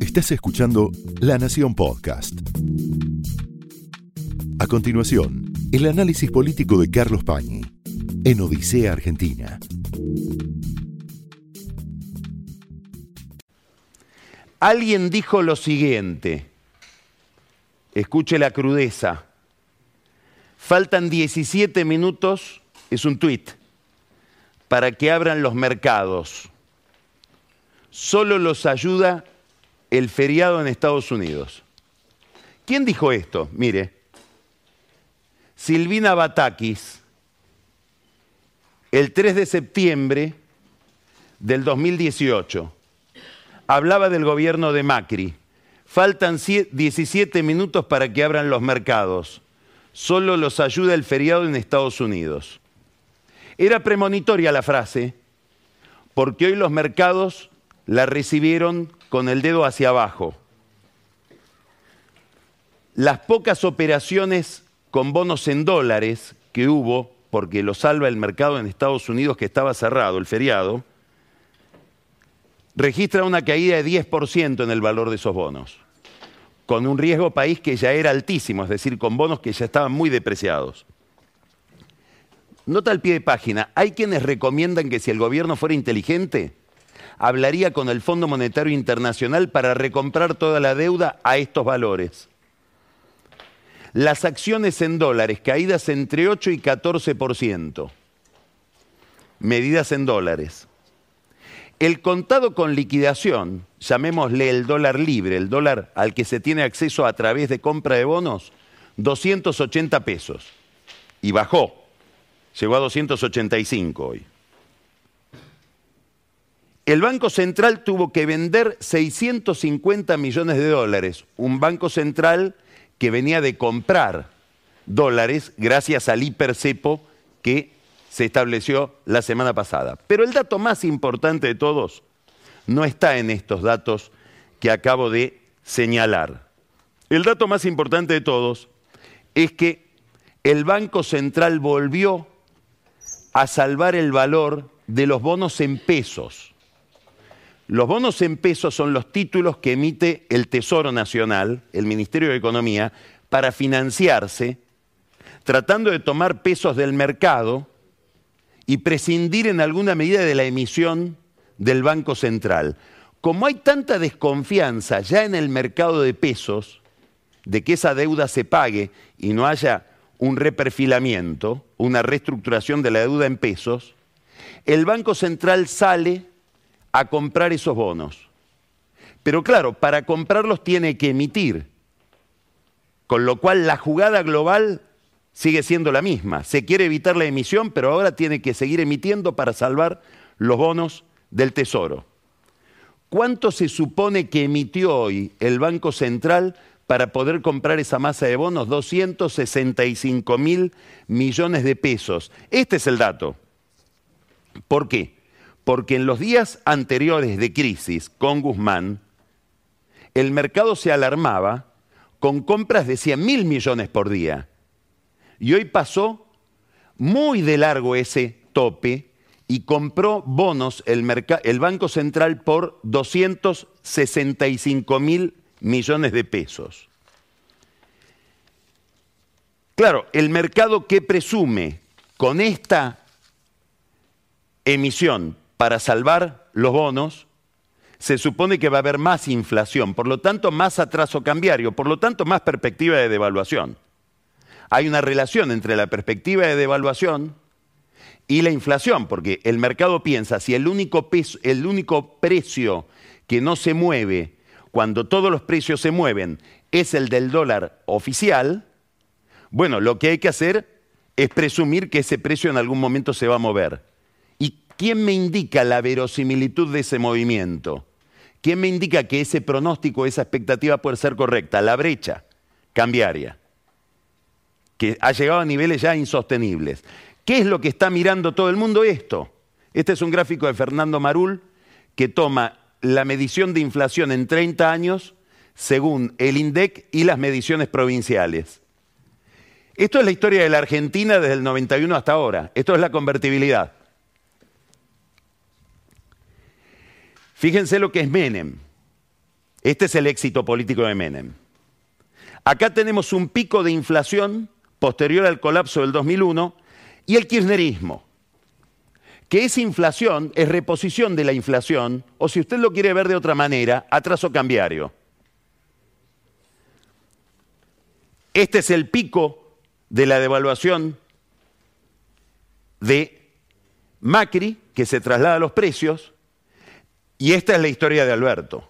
Estás escuchando La Nación Podcast. A continuación, el análisis político de Carlos Pañi en Odisea Argentina. Alguien dijo lo siguiente, escuche la crudeza, faltan 17 minutos, es un tuit, para que abran los mercados. Solo los ayuda el feriado en Estados Unidos. ¿Quién dijo esto? Mire, Silvina Batakis, el 3 de septiembre del 2018 hablaba del gobierno de Macri. Faltan 17 minutos para que abran los mercados. Solo los ayuda el feriado en Estados Unidos. Era premonitoria la frase, porque hoy los mercados la recibieron con el dedo hacia abajo. Las pocas operaciones con bonos en dólares que hubo, porque lo salva el mercado en Estados Unidos que estaba cerrado, el feriado, registra una caída de 10% en el valor de esos bonos, con un riesgo país que ya era altísimo, es decir, con bonos que ya estaban muy depreciados. Nota al pie de página, hay quienes recomiendan que si el gobierno fuera inteligente, hablaría con el Fondo Monetario Internacional para recomprar toda la deuda a estos valores. Las acciones en dólares caídas entre 8 y 14%, medidas en dólares. El contado con liquidación, llamémosle el dólar libre, el dólar al que se tiene acceso a través de compra de bonos, 280 pesos. Y bajó, llegó a 285 hoy. El Banco Central tuvo que vender 650 millones de dólares, un Banco Central que venía de comprar dólares gracias al hipercepo que se estableció la semana pasada. Pero el dato más importante de todos no está en estos datos que acabo de señalar. El dato más importante de todos es que el Banco Central volvió a salvar el valor de los bonos en pesos. Los bonos en pesos son los títulos que emite el Tesoro Nacional, el Ministerio de Economía, para financiarse, tratando de tomar pesos del mercado y prescindir en alguna medida de la emisión del Banco Central. Como hay tanta desconfianza ya en el mercado de pesos de que esa deuda se pague y no haya un reperfilamiento, una reestructuración de la deuda en pesos, el Banco Central sale a comprar esos bonos. Pero claro, para comprarlos tiene que emitir, con lo cual la jugada global sigue siendo la misma. Se quiere evitar la emisión, pero ahora tiene que seguir emitiendo para salvar los bonos del Tesoro. ¿Cuánto se supone que emitió hoy el Banco Central para poder comprar esa masa de bonos? 265 mil millones de pesos. Este es el dato. ¿Por qué? Porque en los días anteriores de crisis con Guzmán, el mercado se alarmaba con compras de 100 mil millones por día. Y hoy pasó muy de largo ese tope y compró bonos el, el Banco Central por 265 mil millones de pesos. Claro, el mercado que presume con esta emisión para salvar los bonos, se supone que va a haber más inflación, por lo tanto más atraso cambiario, por lo tanto más perspectiva de devaluación hay una relación entre la perspectiva de devaluación y la inflación, porque el mercado piensa, si el único, el único precio que no se mueve cuando todos los precios se mueven es el del dólar oficial, bueno, lo que hay que hacer es presumir que ese precio en algún momento se va a mover. ¿Y quién me indica la verosimilitud de ese movimiento? ¿Quién me indica que ese pronóstico, esa expectativa puede ser correcta? La brecha cambiaria que ha llegado a niveles ya insostenibles. ¿Qué es lo que está mirando todo el mundo esto? Este es un gráfico de Fernando Marul que toma la medición de inflación en 30 años según el INDEC y las mediciones provinciales. Esto es la historia de la Argentina desde el 91 hasta ahora. Esto es la convertibilidad. Fíjense lo que es Menem. Este es el éxito político de Menem. Acá tenemos un pico de inflación posterior al colapso del 2001 y el kirchnerismo, que esa inflación es reposición de la inflación, o si usted lo quiere ver de otra manera, atraso cambiario. Este es el pico de la devaluación de Macri, que se traslada a los precios, y esta es la historia de Alberto.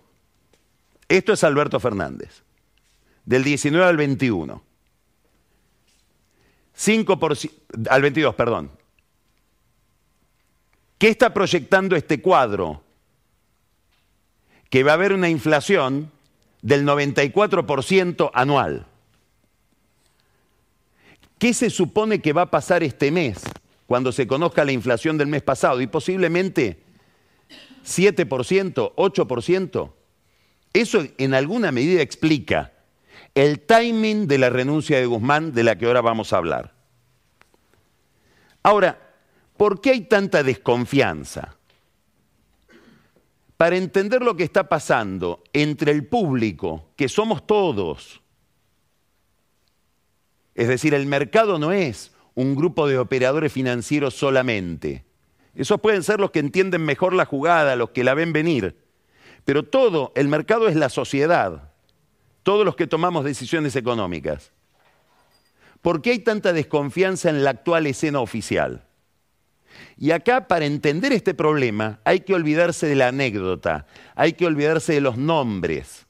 Esto es Alberto Fernández, del 19 al 21. 5%, al 22, perdón. ¿Qué está proyectando este cuadro? Que va a haber una inflación del 94% anual. ¿Qué se supone que va a pasar este mes cuando se conozca la inflación del mes pasado? Y posiblemente 7%, 8%. Eso en alguna medida explica el timing de la renuncia de Guzmán de la que ahora vamos a hablar. Ahora, ¿por qué hay tanta desconfianza? Para entender lo que está pasando entre el público, que somos todos, es decir, el mercado no es un grupo de operadores financieros solamente. Esos pueden ser los que entienden mejor la jugada, los que la ven venir. Pero todo, el mercado es la sociedad, todos los que tomamos decisiones económicas. ¿Por qué hay tanta desconfianza en la actual escena oficial? Y acá, para entender este problema, hay que olvidarse de la anécdota, hay que olvidarse de los nombres.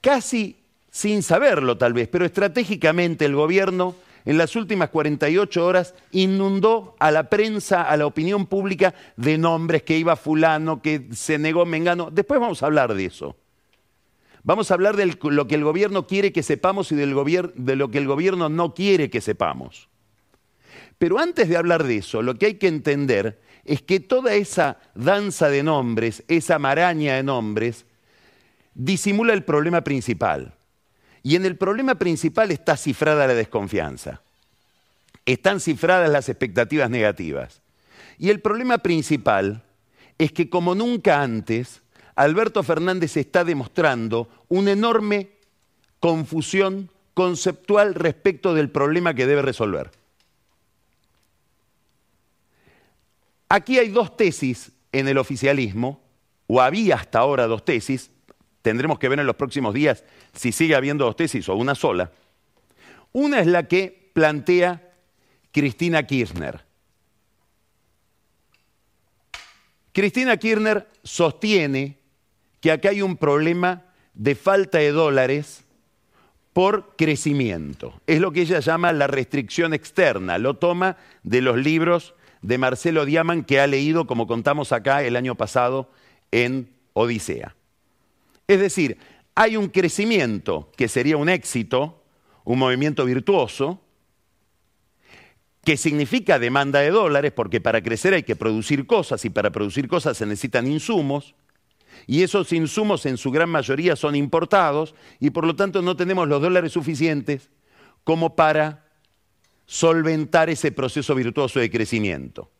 Casi sin saberlo tal vez, pero estratégicamente el gobierno en las últimas 48 horas inundó a la prensa, a la opinión pública de nombres, que iba fulano, que se negó Mengano. Después vamos a hablar de eso. Vamos a hablar de lo que el gobierno quiere que sepamos y de lo que el gobierno no quiere que sepamos. Pero antes de hablar de eso, lo que hay que entender es que toda esa danza de nombres, esa maraña de nombres, disimula el problema principal. Y en el problema principal está cifrada la desconfianza. Están cifradas las expectativas negativas. Y el problema principal es que como nunca antes, Alberto Fernández está demostrando una enorme confusión conceptual respecto del problema que debe resolver. Aquí hay dos tesis en el oficialismo, o había hasta ahora dos tesis, tendremos que ver en los próximos días si sigue habiendo dos tesis o una sola. Una es la que plantea Cristina Kirchner. Cristina Kirchner sostiene que acá hay un problema de falta de dólares por crecimiento. Es lo que ella llama la restricción externa. Lo toma de los libros de Marcelo Diaman que ha leído, como contamos acá el año pasado, en Odisea. Es decir, hay un crecimiento que sería un éxito, un movimiento virtuoso, que significa demanda de dólares, porque para crecer hay que producir cosas y para producir cosas se necesitan insumos, y esos insumos en su gran mayoría son importados y por lo tanto no tenemos los dólares suficientes como para solventar ese proceso virtuoso de crecimiento.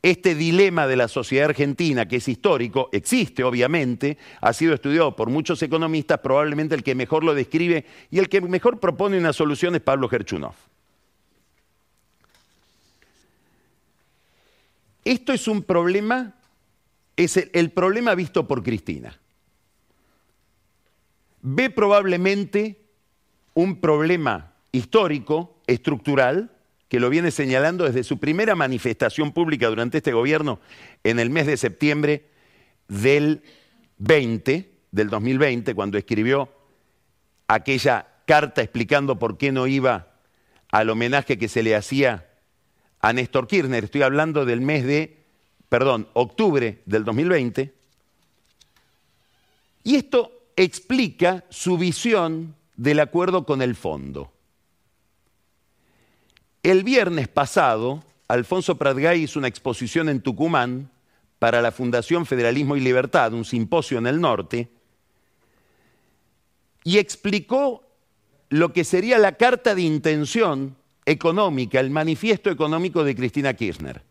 Este dilema de la sociedad argentina, que es histórico, existe obviamente, ha sido estudiado por muchos economistas, probablemente el que mejor lo describe y el que mejor propone una solución es Pablo Gerchunov. Esto es un problema es el, problema visto por Cristina. Ve probablemente un problema histórico, estructural, que lo viene señalando desde su primera manifestación pública durante este gobierno en el mes de septiembre del 20, del 2020, cuando escribió aquella carta explicando por qué no iba al homenaje que se le hacía a Néstor Kirchner. Estoy hablando del mes de perdón, octubre del 2020, y esto explica su visión del acuerdo con el fondo. El viernes pasado, Alfonso Pratgay hizo una exposición en Tucumán para la Fundación Federalismo y Libertad, un simposio en el norte, y explicó lo que sería la carta de intención económica, el manifiesto económico de Cristina Kirchner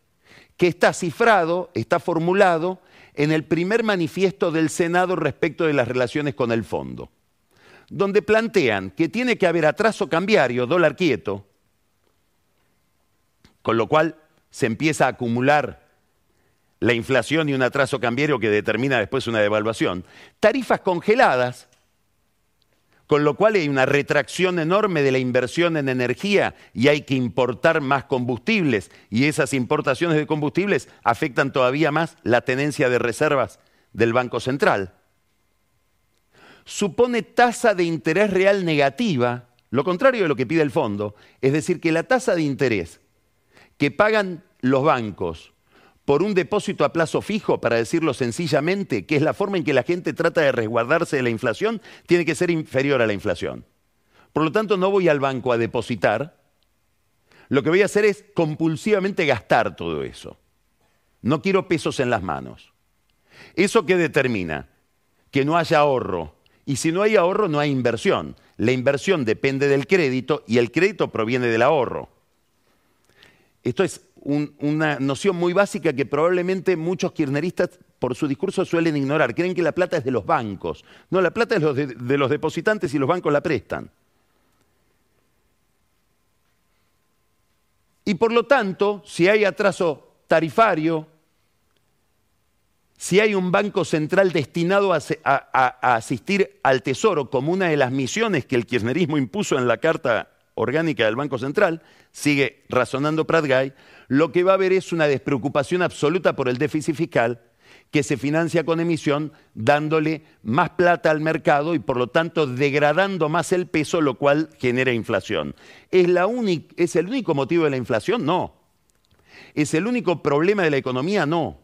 que está cifrado, está formulado en el primer manifiesto del Senado respecto de las relaciones con el fondo, donde plantean que tiene que haber atraso cambiario, dólar quieto, con lo cual se empieza a acumular la inflación y un atraso cambiario que determina después una devaluación. Tarifas congeladas, con lo cual hay una retracción enorme de la inversión en energía y hay que importar más combustibles y esas importaciones de combustibles afectan todavía más la tenencia de reservas del Banco Central. Supone tasa de interés real negativa, lo contrario de lo que pide el fondo, es decir, que la tasa de interés que pagan los bancos por un depósito a plazo fijo, para decirlo sencillamente, que es la forma en que la gente trata de resguardarse de la inflación, tiene que ser inferior a la inflación. Por lo tanto, no voy al banco a depositar, lo que voy a hacer es compulsivamente gastar todo eso. No quiero pesos en las manos. ¿Eso qué determina? Que no haya ahorro. Y si no hay ahorro, no hay inversión. La inversión depende del crédito y el crédito proviene del ahorro. Esto es una noción muy básica que probablemente muchos kirchneristas por su discurso suelen ignorar. Creen que la plata es de los bancos. No, la plata es de, los depositantes y los bancos la prestan. Y por lo tanto, si hay atraso tarifario, si hay un banco central destinado a, a, asistir al Tesoro como una de las misiones que el kirchnerismo impuso en la Carta Orgánica del Banco Central, sigue razonando Prat lo que va a haber es una despreocupación absoluta por el déficit fiscal que se financia con emisión, dándole más plata al mercado y por lo tanto degradando más el peso, lo cual genera inflación. ¿Es, la ¿Es el único motivo de la inflación? No. ¿Es el único problema de la economía? No.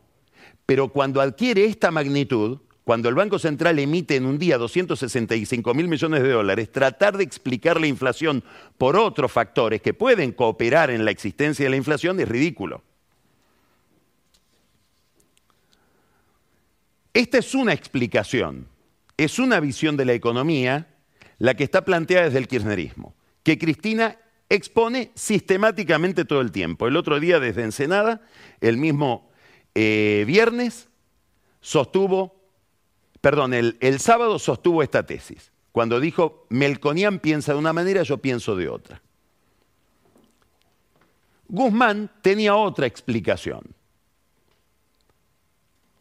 Pero cuando adquiere esta magnitud, cuando el Banco Central emite en un día 265 mil millones de dólares, tratar de explicar la inflación por otros factores que pueden cooperar en la existencia de la inflación es ridículo. Esta es una explicación, es una visión de la economía la que está planteada desde el kirchnerismo, que Cristina expone sistemáticamente todo el tiempo. El otro día desde Ensenada, el mismo eh, viernes, sostuvo perdón, el, sábado sostuvo esta tesis, cuando dijo, Melconian piensa de una manera, yo pienso de otra. Guzmán tenía otra explicación.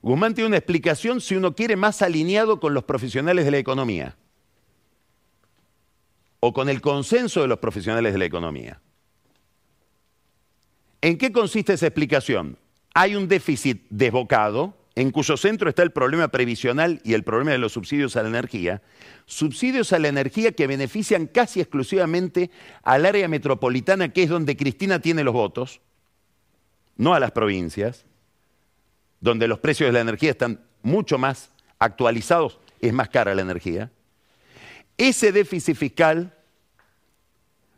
Guzmán tiene una explicación, si uno quiere, más alineado con los profesionales de la economía o con el consenso de los profesionales de la economía. ¿En qué consiste esa explicación? Hay un déficit desbocado, en cuyo centro está el problema previsional y el problema de los subsidios a la energía, subsidios a la energía que benefician casi exclusivamente al área metropolitana, que es donde Cristina tiene los votos, no a las provincias, donde los precios de la energía están mucho más actualizados, es más cara la energía. Ese déficit fiscal,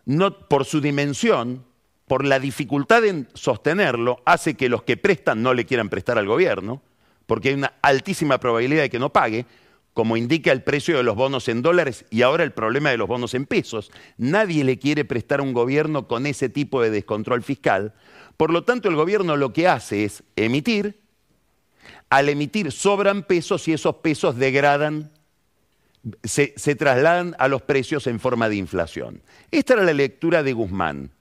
no, por su dimensión, por la dificultad en sostenerlo, hace que los que prestan no le quieran prestar al gobierno, porque hay una altísima probabilidad de que no pague, como indica el precio de los bonos en dólares y ahora el problema de los bonos en pesos. Nadie le quiere prestar a un gobierno con ese tipo de descontrol fiscal. Por lo tanto, el gobierno lo que hace es emitir. Al emitir sobran pesos y esos pesos degradan, se, trasladan a los precios en forma de inflación. Esta era la lectura de Guzmán.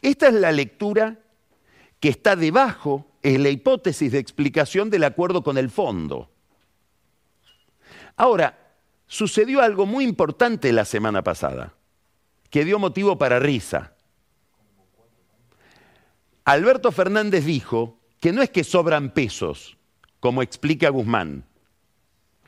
Esta es la lectura que está debajo es la hipótesis de explicación del acuerdo con el fondo. Ahora, sucedió algo muy importante la semana pasada, que dio motivo para risa. Alberto Fernández dijo que no es que sobran pesos, como explica Guzmán,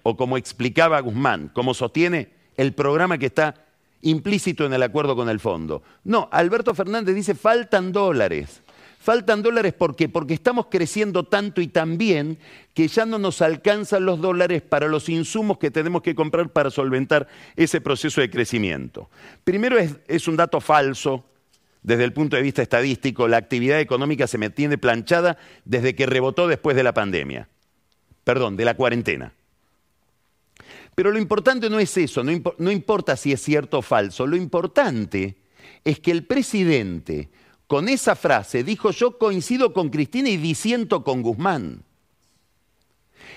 o como explicaba Guzmán, como sostiene el programa que está implícito en el acuerdo con el fondo. No, Alberto Fernández dice faltan dólares. Faltan dólares ¿por qué? Porque estamos creciendo tanto y tan bien que ya no nos alcanzan los dólares para los insumos que tenemos que comprar para solventar ese proceso de crecimiento. Primero es, es un dato falso desde el punto de vista estadístico. La actividad económica se mantiene planchada desde que rebotó después de la pandemia. Perdón, de la cuarentena. Pero lo importante no es eso, no, no importa si es cierto o falso. Lo importante es que el presidente con esa frase dijo yo coincido con Cristina y disiento con Guzmán.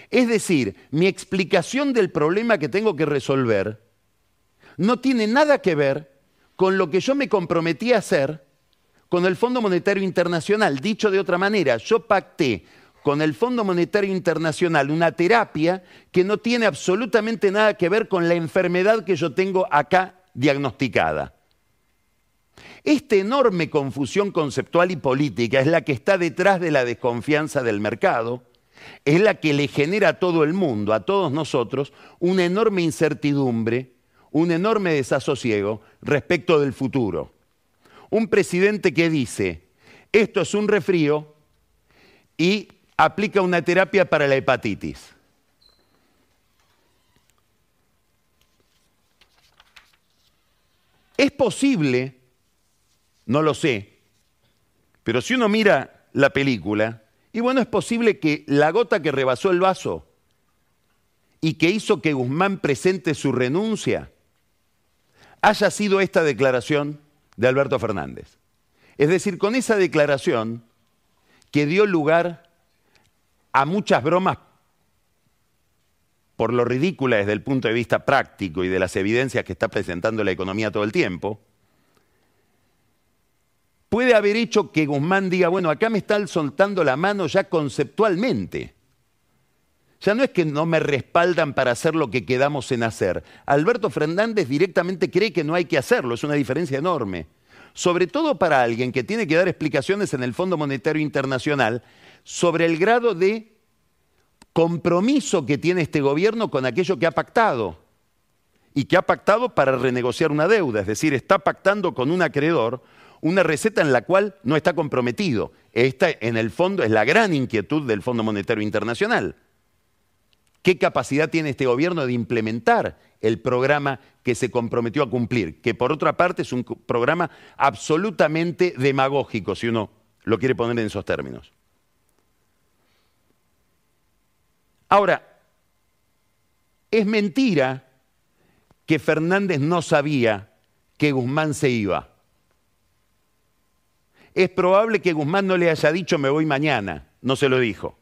Es decir, mi explicación del problema que tengo que resolver no tiene nada que ver con lo que yo me comprometí a hacer con el Fondo Monetario Internacional. Dicho de otra manera, yo pacté con el Fondo Monetario Internacional una terapia que no tiene absolutamente nada que ver con la enfermedad que yo tengo acá diagnosticada. Esta enorme confusión conceptual y política es la que está detrás de la desconfianza del mercado, es la que le genera a todo el mundo, a todos nosotros, una enorme incertidumbre, un enorme desasosiego respecto del futuro. Un presidente que dice, esto es un refrío y aplica una terapia para la hepatitis. Es posible, no lo sé, pero si uno mira la película, y bueno, es posible que la gota que rebasó el vaso y que hizo que Guzmán presente su renuncia haya sido esta declaración de Alberto Fernández. Es decir, con esa declaración que dio lugar a muchas bromas por lo ridícula desde el punto de vista práctico y de las evidencias que está presentando la economía todo el tiempo, puede haber hecho que Guzmán diga, bueno, acá me están soltando la mano ya conceptualmente. Ya no es que no me respaldan para hacer lo que quedamos en hacer. Alberto Fernández directamente cree que no hay que hacerlo, es una diferencia enorme. Sobre todo para alguien que tiene que dar explicaciones en el Fondo Monetario Internacional sobre el grado de compromiso que tiene este gobierno con aquello que ha pactado y que ha pactado para renegociar una deuda, es decir, está pactando con un acreedor una receta en la cual no está comprometido. Esta, en el fondo, es la gran inquietud del Fondo Monetario Internacional. ¿Qué capacidad tiene este gobierno de implementar el programa que se comprometió a cumplir? Que por otra parte es un programa absolutamente demagógico, si uno lo quiere poner en esos términos. Ahora, es mentira que Fernández no sabía que Guzmán se iba. Es probable que Guzmán no le haya dicho me voy mañana, no se lo dijo.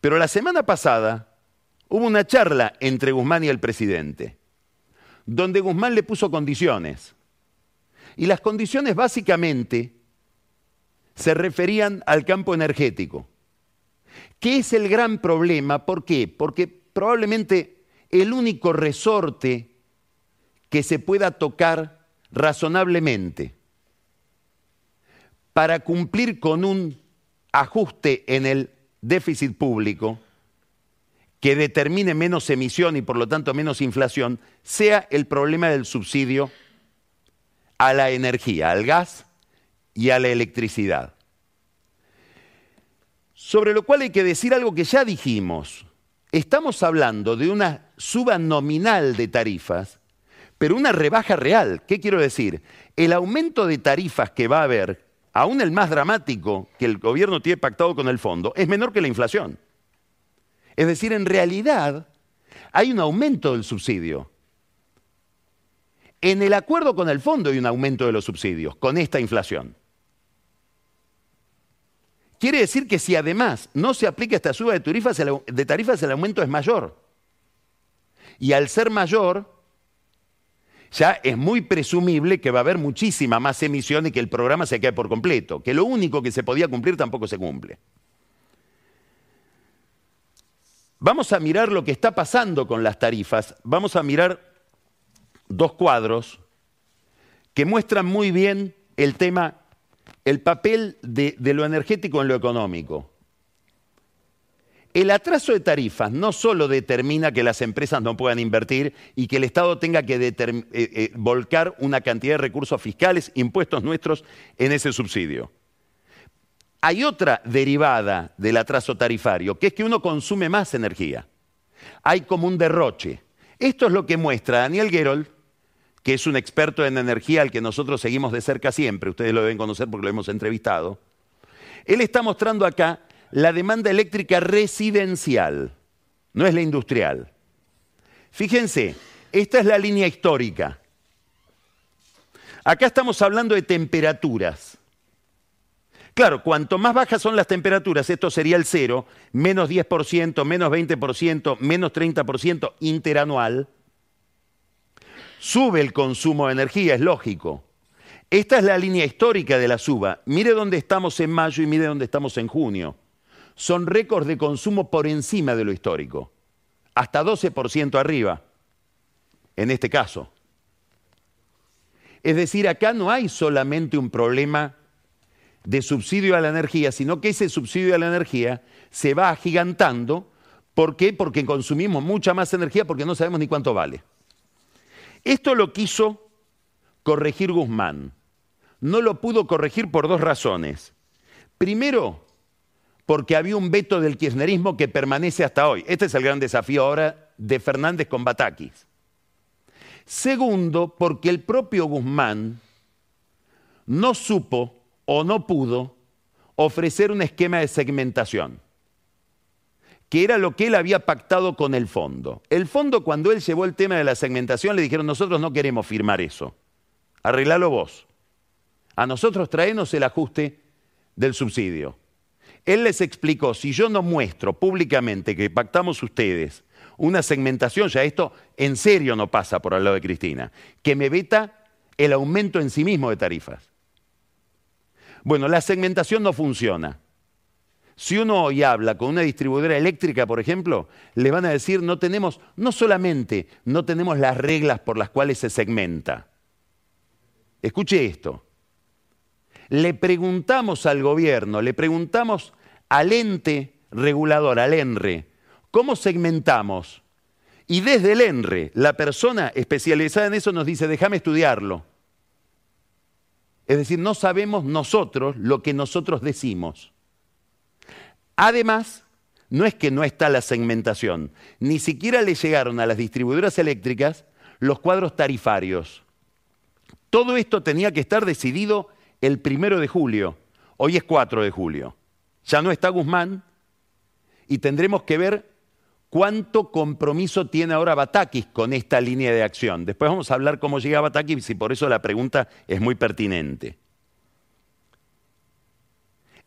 Pero la semana pasada hubo una charla entre Guzmán y el presidente, donde Guzmán le puso condiciones. Y las condiciones básicamente se referían al campo energético. ¿Qué es el gran problema? ¿Por qué? Porque probablemente el único resorte que se pueda tocar razonablemente para cumplir con un ajuste en el déficit público que determine menos emisión y por lo tanto menos inflación, sea el problema del subsidio a la energía, al gas y a la electricidad. Sobre lo cual hay que decir algo que ya dijimos. Estamos hablando de una suba nominal de tarifas, pero una rebaja real. ¿Qué quiero decir? El aumento de tarifas que va a haber, aún el más dramático que el gobierno tiene pactado con el fondo, es menor que la inflación. Es decir, en realidad hay un aumento del subsidio. En el acuerdo con el fondo hay un aumento de los subsidios, con esta inflación. Quiere decir que si además no se aplica esta suba de tarifas, de tarifas, el aumento es mayor. Y al ser mayor, ya es muy presumible que va a haber muchísima más emisión y que el programa se quede por completo, que lo único que se podía cumplir tampoco se cumple. Vamos a mirar lo que está pasando con las tarifas, vamos a mirar dos cuadros que muestran muy bien el tema el papel de, lo energético en lo económico. El atraso de tarifas no solo determina que las empresas no puedan invertir y que el Estado tenga que eh, eh, volcar una cantidad de recursos fiscales, impuestos nuestros, en ese subsidio. Hay otra derivada del atraso tarifario, que es que uno consume más energía. Hay como un derroche. Esto es lo que muestra Daniel Gerold que es un experto en energía al que nosotros seguimos de cerca siempre, ustedes lo deben conocer porque lo hemos entrevistado, él está mostrando acá la demanda eléctrica residencial, no es la industrial. Fíjense, esta es la línea histórica. Acá estamos hablando de temperaturas. Claro, cuanto más bajas son las temperaturas, esto sería el cero, menos 10%, menos 20%, menos 30% interanual, sube el consumo de energía, es lógico. Esta es la línea histórica de la suba. Mire dónde estamos en mayo y mire dónde estamos en junio. Son récords de consumo por encima de lo histórico, hasta 12% arriba, en este caso. Es decir, acá no hay solamente un problema de subsidio a la energía, sino que ese subsidio a la energía se va agigantando. ¿Por qué? Porque consumimos mucha más energía porque no sabemos ni cuánto vale. Esto lo quiso corregir Guzmán. No lo pudo corregir por dos razones. Primero, porque había un veto del kirchnerismo que permanece hasta hoy. Este es el gran desafío ahora de Fernández con Batakis. Segundo, porque el propio Guzmán no supo o no pudo ofrecer un esquema de segmentación, que era lo que él había pactado con el fondo. El fondo, cuando él llevó el tema de la segmentación, le dijeron, nosotros no queremos firmar eso, arreglalo vos. A nosotros traenos el ajuste del subsidio. Él les explicó, si yo no muestro públicamente que pactamos ustedes una segmentación, ya esto en serio no pasa por al lado de Cristina, que me veta el aumento en sí mismo de tarifas. Bueno, la segmentación no funciona. Si uno hoy habla con una distribuidora eléctrica, por ejemplo, le van a decir, no tenemos, no solamente no tenemos las reglas por las cuales se segmenta. Escuche esto. Le preguntamos al gobierno, le preguntamos al ente regulador, al ENRE, ¿cómo segmentamos? Y desde el ENRE, la persona especializada en eso nos dice, déjame estudiarlo. Es decir, no sabemos nosotros lo que nosotros decimos. Además, no es que no está la segmentación, ni siquiera le llegaron a las distribuidoras eléctricas los cuadros tarifarios. Todo esto tenía que estar decidido el primero de julio. Hoy es 4 de julio. Ya no está Guzmán y tendremos que ver cuánto compromiso tiene ahora Batakis con esta línea de acción. Después vamos a hablar cómo llega Batakis y por eso la pregunta es muy pertinente.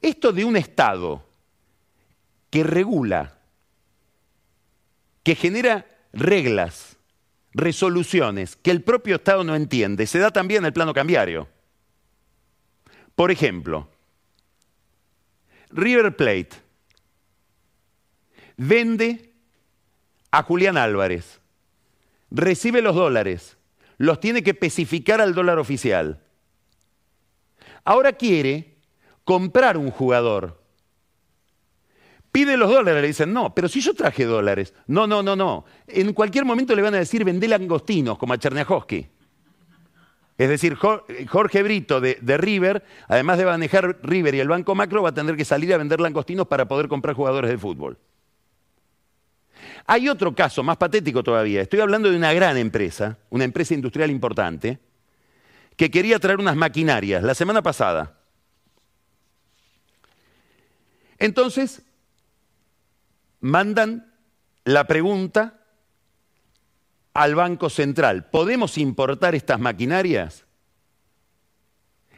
Esto de un Estado que regula, que genera reglas, resoluciones que el propio Estado no entiende, se da también en el plano cambiario. Por ejemplo, River Plate vende a Julián Álvarez. Recibe los dólares, los tiene que especificar al dólar oficial. Ahora quiere comprar un jugador. Pide los dólares, le dicen, no, pero si yo traje dólares. No, no, no, no. En cualquier momento le van a decir, vendé langostinos, como a Cherniakowski. Es decir, Jorge Brito de, River, además de manejar River y el Banco Macro, va a tener que salir a vender langostinos para poder comprar jugadores de fútbol. Hay otro caso más patético todavía. Estoy hablando de una gran empresa, una empresa industrial importante, que quería traer unas maquinarias la semana pasada. Entonces, mandan la pregunta al Banco Central, ¿podemos importar estas maquinarias?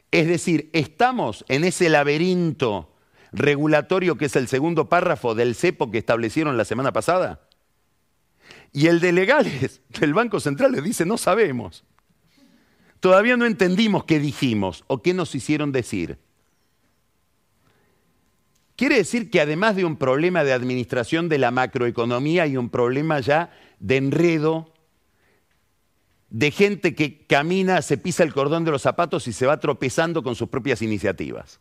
Es decir, estamos en ese laberinto regulatorio que es el segundo párrafo del CEPO que establecieron la semana pasada. Y el de legales del Banco Central le dice, no sabemos. Todavía no entendimos qué dijimos o qué nos hicieron decir. Quiere decir que además de un problema de administración de la macroeconomía hay un problema ya de enredo, de gente que camina, se pisa el cordón de los zapatos y se va tropezando con sus propias iniciativas.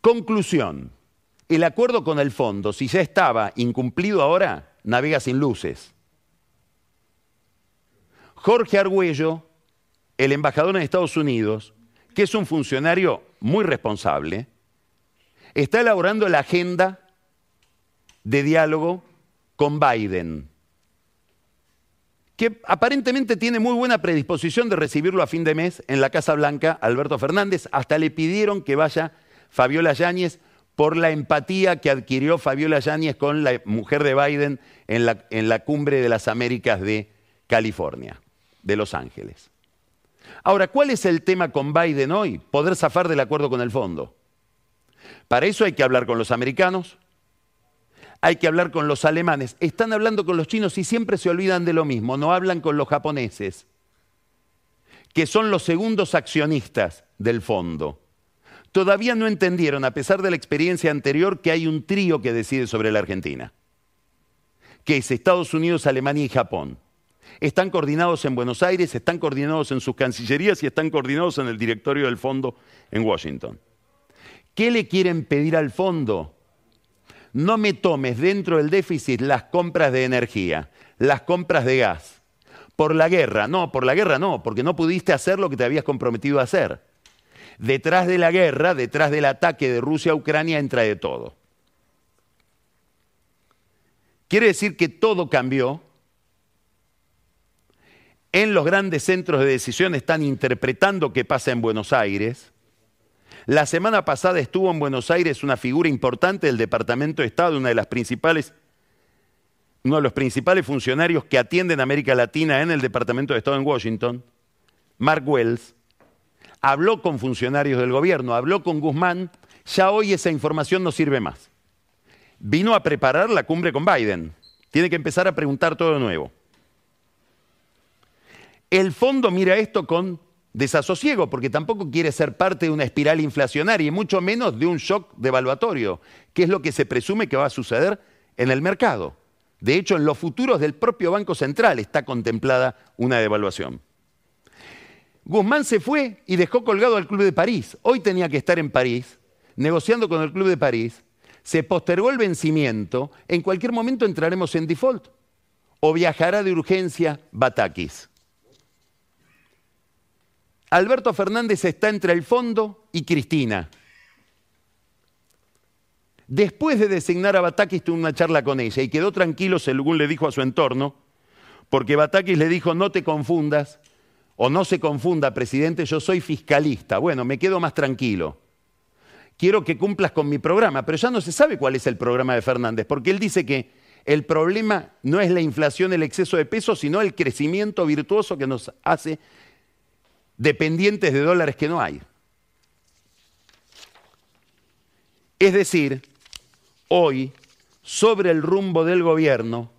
Conclusión el acuerdo con el fondo, si ya estaba incumplido ahora, navega sin luces. Jorge Argüello, el embajador en Estados Unidos, que es un funcionario muy responsable, está elaborando la agenda de diálogo con Biden, que aparentemente tiene muy buena predisposición de recibirlo a fin de mes en la Casa Blanca, Alberto Fernández, hasta le pidieron que vaya Fabiola Yáñez por la empatía que adquirió Fabiola Yáñez con la mujer de Biden en la, cumbre de las Américas de California, de Los Ángeles. Ahora, ¿cuál es el tema con Biden hoy? Poder zafar del acuerdo con el fondo. Para eso hay que hablar con los americanos, hay que hablar con los alemanes. Están hablando con los chinos y siempre se olvidan de lo mismo, no hablan con los japoneses, que son los segundos accionistas del fondo. Todavía no entendieron, a pesar de la experiencia anterior, que hay un trío que decide sobre la Argentina, que es Estados Unidos, Alemania y Japón. Están coordinados en Buenos Aires, están coordinados en sus cancillerías y están coordinados en el directorio del fondo en Washington. ¿Qué le quieren pedir al fondo? No me tomes dentro del déficit las compras de energía, las compras de gas. Por la guerra, no, por la guerra no, porque no pudiste hacer lo que te habías comprometido a hacer. Detrás de la guerra, detrás del ataque de Rusia a Ucrania, entra de todo. Quiere decir que todo cambió. En los grandes centros de decisión están interpretando qué pasa en Buenos Aires. La semana pasada estuvo en Buenos Aires una figura importante del Departamento de Estado, una de las principales, uno de los principales funcionarios que atienden América Latina en el Departamento de Estado en Washington, Mark Wells, habló con funcionarios del gobierno, habló con Guzmán, ya hoy esa información no sirve más. Vino a preparar la cumbre con Biden. Tiene que empezar a preguntar todo de nuevo. El fondo mira esto con desasosiego, porque tampoco quiere ser parte de una espiral inflacionaria, y mucho menos de un shock devaluatorio, que es lo que se presume que va a suceder en el mercado. De hecho, en los futuros del propio Banco Central está contemplada una devaluación. Guzmán se fue y dejó colgado al Club de París. Hoy tenía que estar en París, negociando con el Club de París. Se postergó el vencimiento. En cualquier momento entraremos en default. O viajará de urgencia Batakis. Alberto Fernández está entre el fondo y Cristina. Después de designar a Batakis tuvo una charla con ella y quedó tranquilo según le dijo a su entorno, porque Batakis le dijo, no te confundas, o no se confunda, presidente, yo soy fiscalista. Bueno, me quedo más tranquilo. Quiero que cumplas con mi programa, pero ya no se sabe cuál es el programa de Fernández, porque él dice que el problema no es la inflación, el exceso de peso, sino el crecimiento virtuoso que nos hace dependientes de dólares que no hay. Es decir, hoy, sobre el rumbo del gobierno,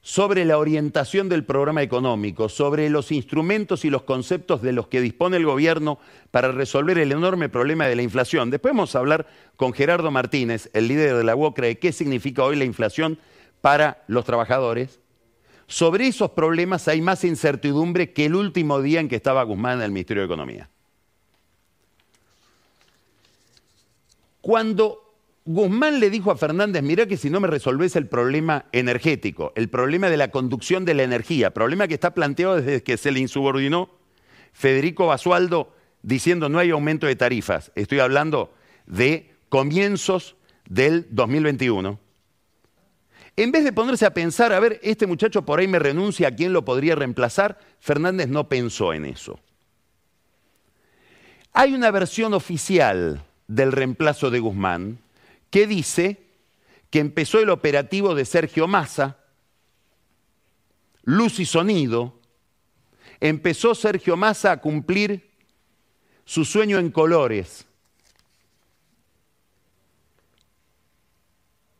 sobre la orientación del programa económico, sobre los instrumentos y los conceptos de los que dispone el gobierno para resolver el enorme problema de la inflación. Después vamos a hablar con Gerardo Martínez, el líder de la UOCRA, de qué significa hoy la inflación para los trabajadores sobre esos problemas hay más incertidumbre que el último día en que estaba Guzmán en el Ministerio de Economía. Cuando Guzmán le dijo a Fernández, mira que si no me resolvés el problema energético, el problema de la conducción de la energía, problema que está planteado desde que se le insubordinó Federico Basualdo diciendo no hay aumento de tarifas, estoy hablando de comienzos del 2021. En vez de ponerse a pensar, a ver, este muchacho por ahí me renuncia, ¿a quién lo podría reemplazar? Fernández no pensó en eso. Hay una versión oficial del reemplazo de Guzmán que dice que empezó el operativo de Sergio Massa, luz y sonido, empezó Sergio Massa a cumplir su sueño en colores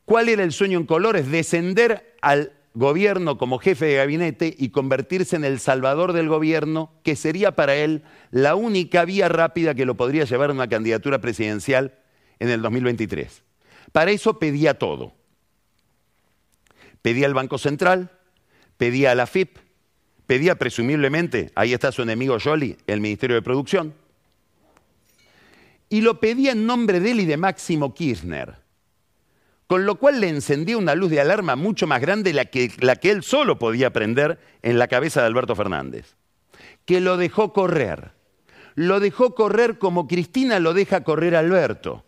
¿Cuál era el sueño en colores? Descender al gobierno como jefe de gabinete y convertirse en el salvador del gobierno, que sería para él la única vía rápida que lo podría llevar a una candidatura presidencial en el 2023. Para eso pedía todo. Pedía al Banco Central, pedía a la FIP, pedía presumiblemente, ahí está su enemigo Jolie, el Ministerio de Producción, y lo pedía en nombre de él y de Máximo Kirchner con lo cual le encendía una luz de alarma mucho más grande la que, la que él solo podía prender en la cabeza de Alberto Fernández, que lo dejó correr. Lo dejó correr como Cristina lo deja correr a Alberto.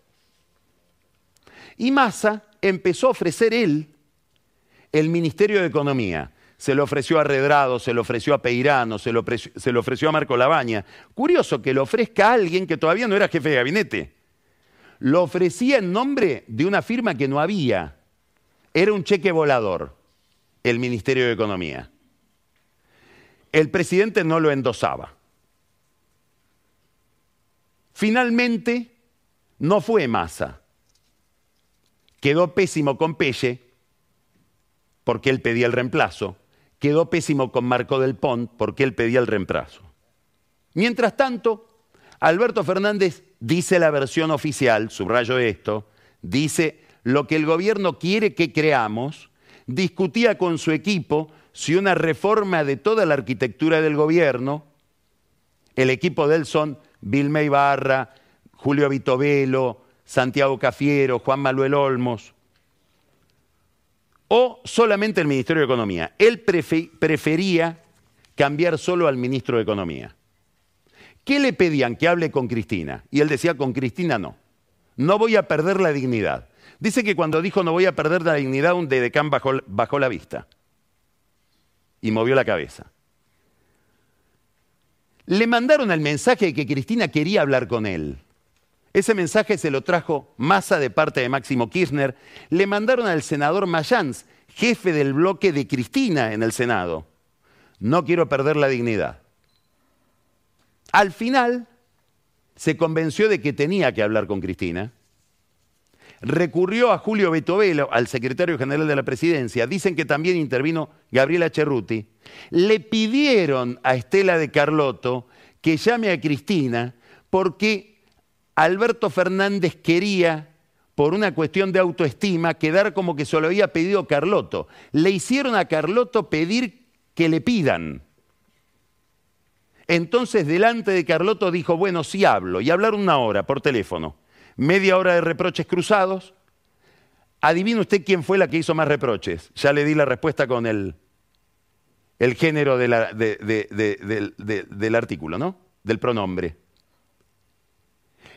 Y Massa empezó a ofrecer él el Ministerio de Economía. Se lo ofreció a Redrado, se lo ofreció a Peirano, se lo, se lo ofreció a Marco Labaña. Curioso que lo ofrezca a alguien que todavía no era jefe de gabinete lo ofrecía en nombre de una firma que no había. Era un cheque volador, el Ministerio de Economía. El presidente no lo endosaba. Finalmente, no fue Massa. Quedó pésimo con Pelle, porque él pedía el reemplazo. Quedó pésimo con Marco del Pont, porque él pedía el reemplazo. Mientras tanto, Alberto Fernández dice la versión oficial, subrayo esto, dice lo que el gobierno quiere que creamos, discutía con su equipo si una reforma de toda la arquitectura del gobierno, el equipo de él son Vilma Ibarra, Julio Vitovelo, Santiago Cafiero, Juan Manuel Olmos, o solamente el Ministerio de Economía. Él prefería cambiar solo al ministro de Economía. ¿Qué le pedían? Que hable con Cristina. Y él decía, con Cristina no. No voy a perder la dignidad. Dice que cuando dijo no voy a perder la dignidad, un dedecán bajó, bajó la vista y movió la cabeza. Le mandaron el mensaje de que Cristina quería hablar con él. Ese mensaje se lo trajo Massa de parte de Máximo Kirchner. Le mandaron al senador Mayans, jefe del bloque de Cristina en el Senado. No quiero perder la dignidad. Al final se convenció de que tenía que hablar con Cristina. Recurrió a Julio Betovelo, al secretario general de la presidencia. Dicen que también intervino Gabriela Cerruti. Le pidieron a Estela de Carlotto que llame a Cristina porque Alberto Fernández quería, por una cuestión de autoestima, quedar como que se lo había pedido Carlotto. Le hicieron a Carlotto pedir que le pidan. Entonces, delante de Carlotto dijo, bueno, sí hablo, y hablaron una hora por teléfono. Media hora de reproches cruzados. Adivine usted quién fue la que hizo más reproches. Ya le di la respuesta con el, el género del artículo, ¿no? Del pronombre.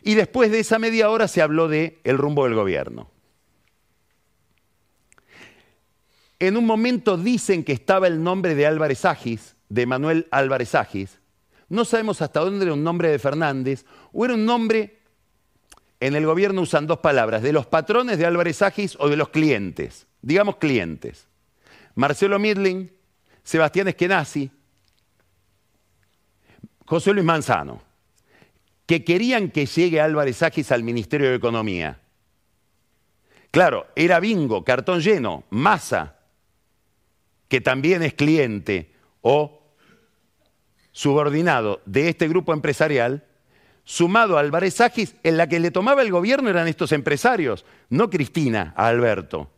Y después de esa media hora se habló de el rumbo del gobierno. En un momento dicen que estaba el nombre de Álvarez Agis, de Manuel Álvarez Agis, no sabemos hasta dónde era un nombre de Fernández o era un nombre, en el gobierno usan dos palabras, de los patrones de Álvarez Agis o de los clientes. Digamos clientes. Marcelo Midling, Sebastián Eskenazi, José Luis Manzano, que querían que llegue Álvarez Agis al Ministerio de Economía. Claro, era bingo, cartón lleno, masa, que también es cliente, o subordinado de este grupo empresarial, sumado a Álvarez Agis, en la que le tomaba el gobierno eran estos empresarios, no Cristina a Alberto.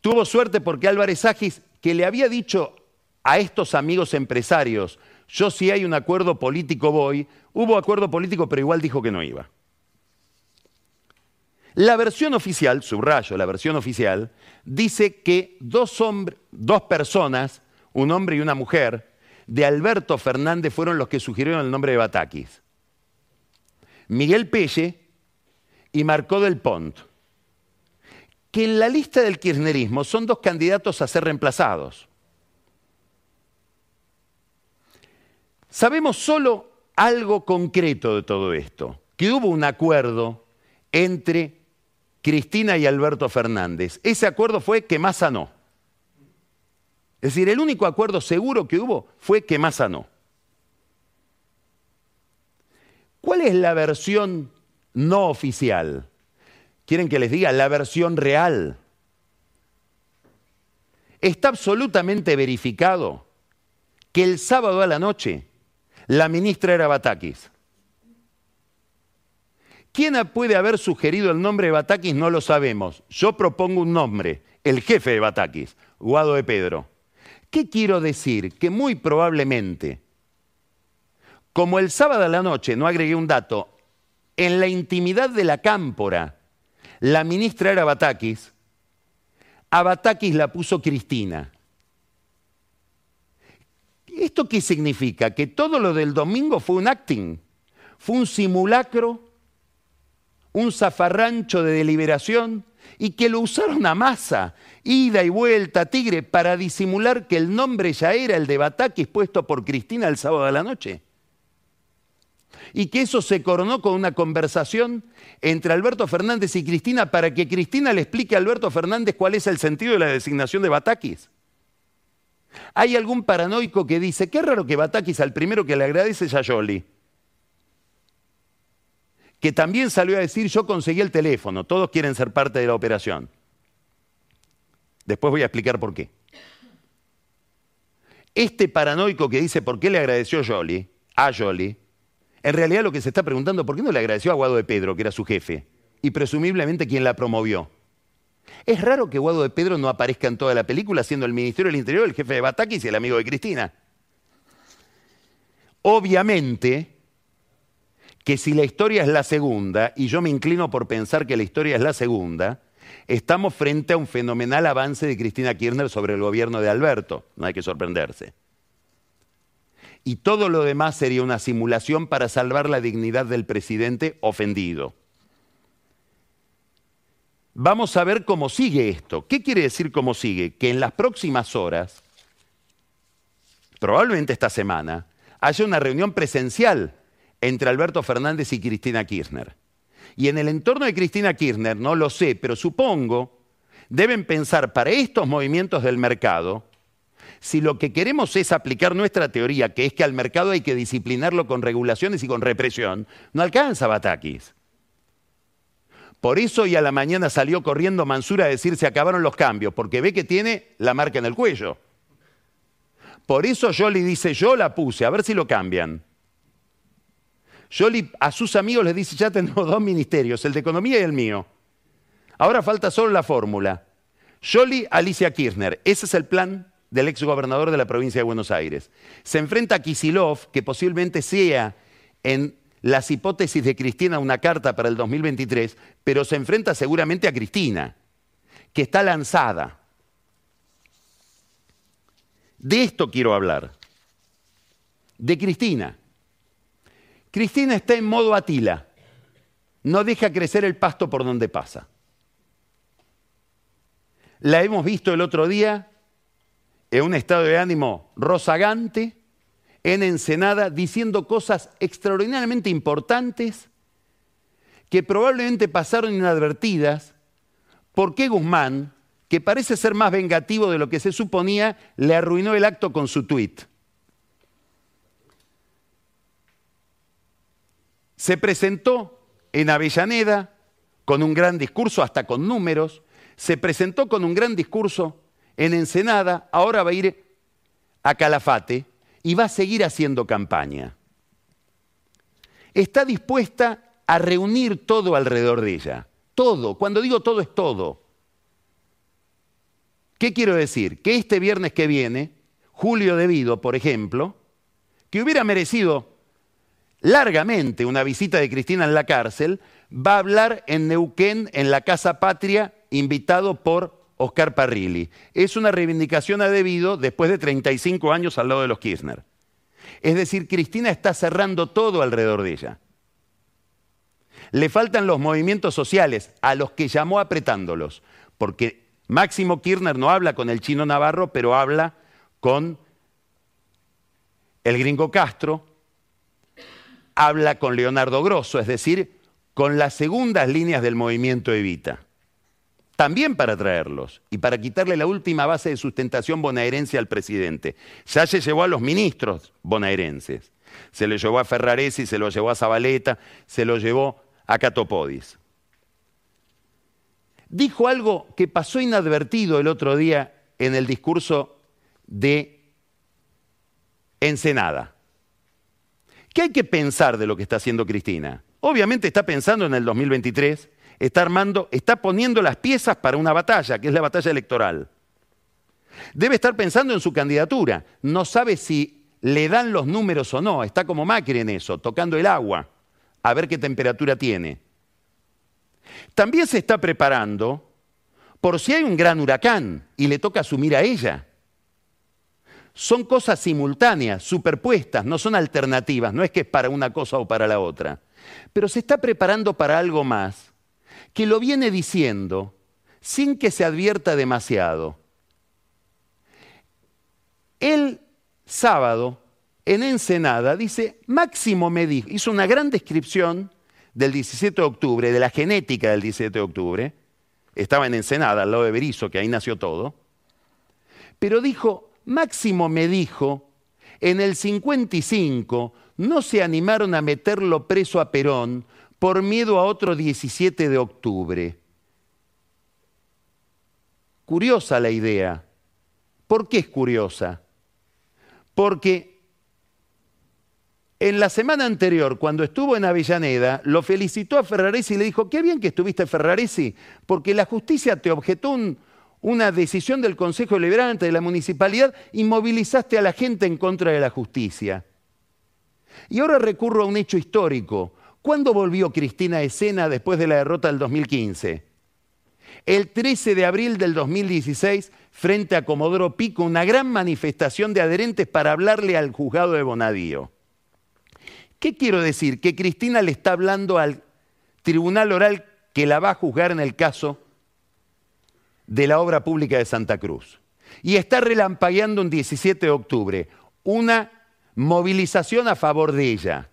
Tuvo suerte porque Álvarez Agis, que le había dicho a estos amigos empresarios, yo si hay un acuerdo político voy, hubo acuerdo político pero igual dijo que no iba. La versión oficial, subrayo, la versión oficial, dice que dos, dos personas, un hombre y una mujer, de Alberto Fernández fueron los que sugirieron el nombre de Batakis. Miguel Pelle y Marcó del Pont, que en la lista del kirchnerismo son dos candidatos a ser reemplazados. Sabemos solo algo concreto de todo esto, que hubo un acuerdo entre Cristina y Alberto Fernández. Ese acuerdo fue que más no. Es decir, el único acuerdo seguro que hubo fue que Massa no. ¿Cuál es la versión no oficial? ¿Quieren que les diga la versión real? Está absolutamente verificado que el sábado a la noche la ministra era Batakis. ¿Quién puede haber sugerido el nombre de Batakis? No lo sabemos. Yo propongo un nombre, el jefe de Batakis, Guado de Pedro. ¿Qué quiero decir? Que muy probablemente, como el sábado a la noche, no agregué un dato, en la intimidad de la cámpora, la ministra era Batakis, a la puso Cristina. ¿Esto qué significa? Que todo lo del domingo fue un acting, fue un simulacro, un zafarrancho de deliberación y que lo usaron a masa, ida y vuelta, Tigre, para disimular que el nombre ya era el de Batakis puesto por Cristina el sábado de la noche. Y que eso se coronó con una conversación entre Alberto Fernández y Cristina para que Cristina le explique a Alberto Fernández cuál es el sentido de la designación de Batakis. Hay algún paranoico que dice, qué raro que Batakis al primero que le agradece es a Yoli. que también salió a decir, yo conseguí el teléfono, todos quieren ser parte de la operación. Después voy a explicar por qué. Este paranoico que dice por qué le agradeció Jolie, a Jolie, en realidad lo que se está preguntando, ¿por qué no le agradeció a Guado de Pedro, que era su jefe, y presumiblemente quien la promovió? Es raro que Guado de Pedro no aparezca en toda la película siendo el Ministerio del Interior el jefe de Batakis y el amigo de Cristina. Obviamente que si la historia es la segunda, y yo me inclino por pensar que la historia es la segunda, estamos frente a un fenomenal avance de Cristina Kirchner sobre el gobierno de Alberto. No hay que sorprenderse. Y todo lo demás sería una simulación para salvar la dignidad del presidente ofendido. Vamos a ver cómo sigue esto. ¿Qué quiere decir cómo sigue? Que en las próximas horas, probablemente esta semana, haya una reunión presencial entre Alberto Fernández y Cristina Kirchner. Y en el entorno de Cristina Kirchner, no lo sé, pero supongo, deben pensar para estos movimientos del mercado, si lo que queremos es aplicar nuestra teoría, que es que al mercado hay que disciplinarlo con regulaciones y con represión, no alcanza Batakis. Por eso y a la mañana salió corriendo Mansura a decir se acabaron los cambios, porque ve que tiene la marca en el cuello. Por eso Jolie dice, yo la puse, a ver si lo cambian. Jolie a sus amigos les dice, ya tenemos dos ministerios, el de economía y el mío. Ahora falta solo la fórmula. Jolie, Alicia Kirchner. Ese es el plan del ex gobernador de la provincia de Buenos Aires. Se enfrenta a Kisilov, que posiblemente sea en las hipótesis de Cristina una carta para el 2023, pero se enfrenta seguramente a Cristina, que está lanzada. De esto quiero hablar. De Cristina. Cristina está en modo Atila. No deja crecer el pasto por donde pasa. La hemos visto el otro día en un estado de ánimo rozagante, en Ensenada, diciendo cosas extraordinariamente importantes que probablemente pasaron inadvertidas porque Guzmán, que parece ser más vengativo de lo que se suponía, le arruinó el acto con su tuit. Se presentó en Avellaneda con un gran discurso, hasta con números, se presentó con un gran discurso en Ensenada, ahora va a ir a Calafate y va a seguir haciendo campaña. Está dispuesta a reunir todo alrededor de ella. Todo. Cuando digo todo es todo. ¿Qué quiero decir? Que este viernes que viene, Julio Devido, por ejemplo, que hubiera merecido largamente una visita de Cristina en la cárcel, va a hablar en Neuquén, en la Casa Patria, invitado por Oscar Parrilli. Es una reivindicación a debido después de 35 años al lado de los Kirchner. Es decir, Cristina está cerrando todo alrededor de ella. Le faltan los movimientos sociales, a los que llamó apretándolos, porque Máximo Kirchner no habla con el chino Navarro, pero habla con el gringo Castro, habla con Leonardo Grosso, es decir, con las segundas líneas del movimiento Evita. También para traerlos y para quitarle la última base de sustentación bonaerense al presidente. Ya se llevó a los ministros bonaerenses. Se lo llevó a Ferraresi, se lo llevó a Zabaleta, se lo llevó a Catopodis. Dijo algo que pasó inadvertido el otro día en el discurso de Ensenada. ¿Qué hay que pensar de lo que está haciendo Cristina? Obviamente está pensando en el 2023, está armando, está poniendo las piezas para una batalla, que es la batalla electoral. Debe estar pensando en su candidatura. No sabe si le dan los números o no. Está como Macri en eso, tocando el agua, a ver qué temperatura tiene. También se está preparando por si hay un gran huracán y le toca asumir a ella son cosas simultáneas, superpuestas, no son alternativas, no es que es para una cosa o para la otra. Pero se está preparando para algo más, que lo viene diciendo sin que se advierta demasiado. El sábado, en Ensenada, dice, Máximo me dijo, hizo una gran descripción del 17 de octubre, de la genética del 17 de octubre, estaba en Ensenada, al lado de Berizo, que ahí nació todo, pero dijo, Máximo me dijo, en el 55 no se animaron a meterlo preso a Perón por miedo a otro 17 de octubre. Curiosa la idea. ¿Por qué es curiosa? Porque en la semana anterior, cuando estuvo en Avellaneda, lo felicitó a Ferraresi y le dijo, qué bien que estuviste Ferraresi, porque la justicia te objetó una decisión del Consejo Liberante de la Municipalidad y movilizaste a la gente en contra de la justicia. Y ahora recurro a un hecho histórico. ¿Cuándo volvió Cristina a escena después de la derrota del 2015? El 13 de abril del 2016, frente a Comodoro Pico, una gran manifestación de adherentes para hablarle al juzgado de Bonadío. ¿Qué quiero decir? Que Cristina le está hablando al tribunal oral que la va a juzgar en el caso de la obra pública de Santa Cruz. Y está relampagueando un 17 de octubre una movilización a favor de ella,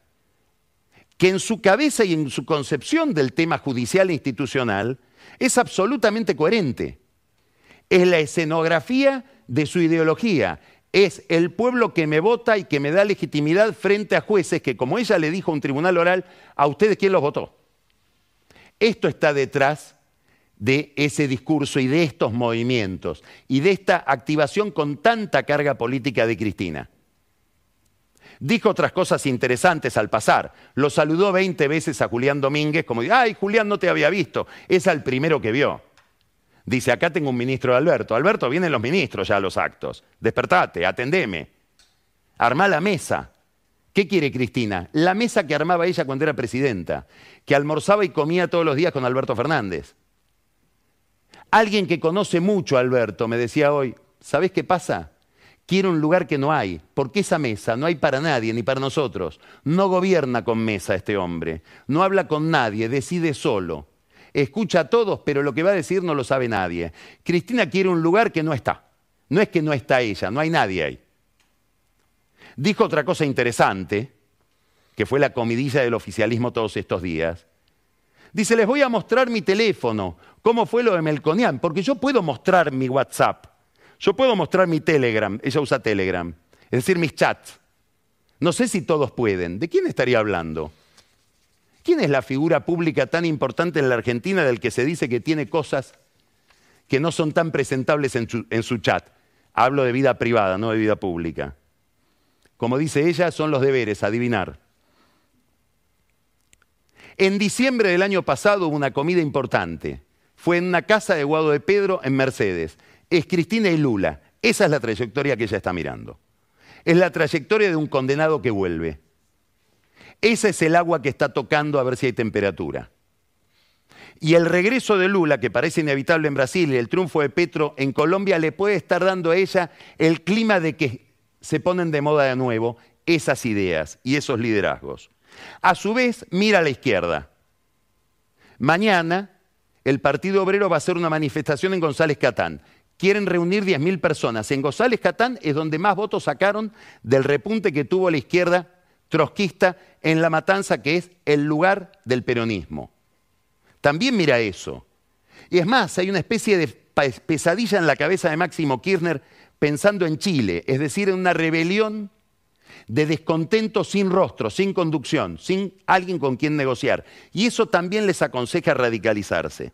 que en su cabeza y en su concepción del tema judicial e institucional es absolutamente coherente. Es la escenografía de su ideología. Es el pueblo que me vota y que me da legitimidad frente a jueces que, como ella le dijo a un tribunal oral, a ustedes quién los votó. Esto está detrás de ese discurso y de estos movimientos y de esta activación con tanta carga política de Cristina. Dijo otras cosas interesantes al pasar. Lo saludó 20 veces a Julián Domínguez como, ay, Julián no te había visto. Es el primero que vio. Dice, acá tengo un ministro de Alberto. Alberto, vienen los ministros ya a los actos. Despertate, atendeme. Armá la mesa. ¿Qué quiere Cristina? La mesa que armaba ella cuando era presidenta, que almorzaba y comía todos los días con Alberto Fernández. Alguien que conoce mucho a Alberto me decía hoy, ¿sabés qué pasa? Quiero un lugar que no hay, porque esa mesa no hay para nadie ni para nosotros. No gobierna con mesa este hombre, no habla con nadie, decide solo. Escucha a todos, pero lo que va a decir no lo sabe nadie. Cristina quiere un lugar que no está. No es que no está ella, no hay nadie ahí. Dijo otra cosa interesante, que fue la comidilla del oficialismo todos estos días. Dice, les voy a mostrar mi teléfono, cómo fue lo de Melconian, porque yo puedo mostrar mi WhatsApp. Yo puedo mostrar mi Telegram, ella usa Telegram, es decir, mis chats. No sé si todos pueden. ¿De quién estaría hablando? ¿Quién es la figura pública tan importante en la Argentina del que se dice que tiene cosas que no son tan presentables en su, en su chat? Hablo de vida privada, no de vida pública. Como dice ella, son los deberes, adivinar. En diciembre del año pasado hubo una comida importante. Fue en una casa de Guado de Pedro en Mercedes es Cristina y Lula. Esa es la trayectoria que ella está mirando. Es la trayectoria de un condenado que vuelve. Ese es el agua que está tocando a ver si hay temperatura. Y el regreso de Lula, que parece inevitable en Brasil, y el triunfo de Petro en Colombia, le puede estar dando a ella el clima de que se ponen de moda de nuevo esas ideas y esos liderazgos. A su vez, mira a la izquierda. Mañana el Partido Obrero va a hacer una manifestación en González Catán quieren reunir 10.000 personas. En González Catán es donde más votos sacaron del repunte que tuvo la izquierda trotskista en La Matanza, que es el lugar del peronismo. También mira eso. Y es más, hay una especie de pesadilla en la cabeza de Máximo Kirchner pensando en Chile, es decir, en una rebelión de descontento sin rostro, sin conducción, sin alguien con quien negociar. Y eso también les aconseja radicalizarse.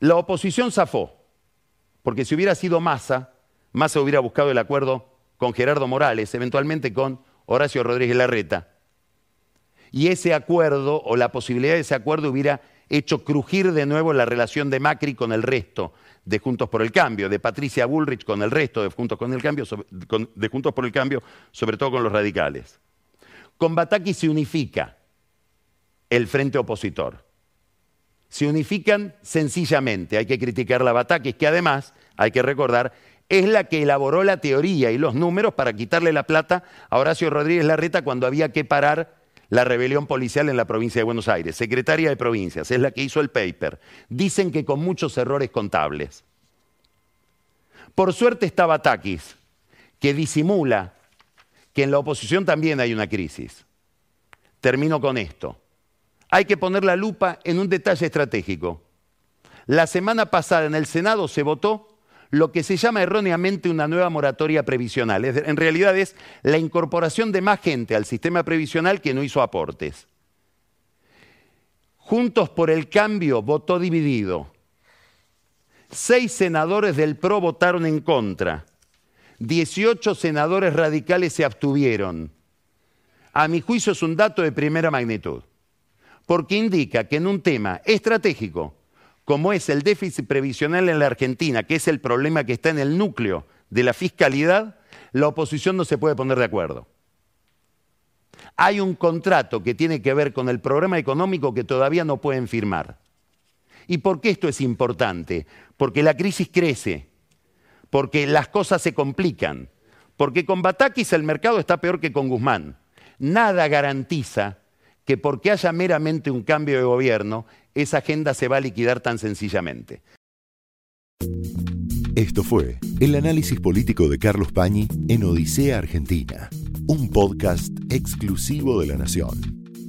La oposición zafó, porque si hubiera sido Massa, Massa hubiera buscado el acuerdo con Gerardo Morales, eventualmente con Horacio Rodríguez Larreta. Y ese acuerdo, o la posibilidad de ese acuerdo, hubiera hecho crujir de nuevo la relación de Macri con el resto de Juntos por el Cambio, de Patricia Bullrich con el resto de Juntos, con el Cambio, de Juntos por el Cambio, sobre todo con los radicales. Con Bataki se unifica el frente opositor se unifican sencillamente. Hay que criticar la Batakis, que además, hay que recordar, es la que elaboró la teoría y los números para quitarle la plata a Horacio Rodríguez Larreta cuando había que parar la rebelión policial en la provincia de Buenos Aires. Secretaria de Provincias, es la que hizo el paper. Dicen que con muchos errores contables. Por suerte está Batakis, que disimula que en la oposición también hay una crisis. Termino con esto hay que poner la lupa en un detalle estratégico. La semana pasada en el Senado se votó lo que se llama erróneamente una nueva moratoria previsional. En realidad es la incorporación de más gente al sistema previsional que no hizo aportes. Juntos por el Cambio votó dividido. Seis senadores del PRO votaron en contra. 18 senadores radicales se abstuvieron. A mi juicio es un dato de primera magnitud, porque indica que en un tema estratégico, como es el déficit previsional en la Argentina, que es el problema que está en el núcleo de la fiscalidad, la oposición no se puede poner de acuerdo. Hay un contrato que tiene que ver con el programa económico que todavía no pueden firmar. ¿Y por qué esto es importante? Porque la crisis crece, porque las cosas se complican, porque con Batakis el mercado está peor que con Guzmán. Nada garantiza que porque haya meramente un cambio de gobierno, esa agenda se va a liquidar tan sencillamente. Esto fue el análisis político de Carlos Pañi en Odisea Argentina, un podcast exclusivo de la Nación.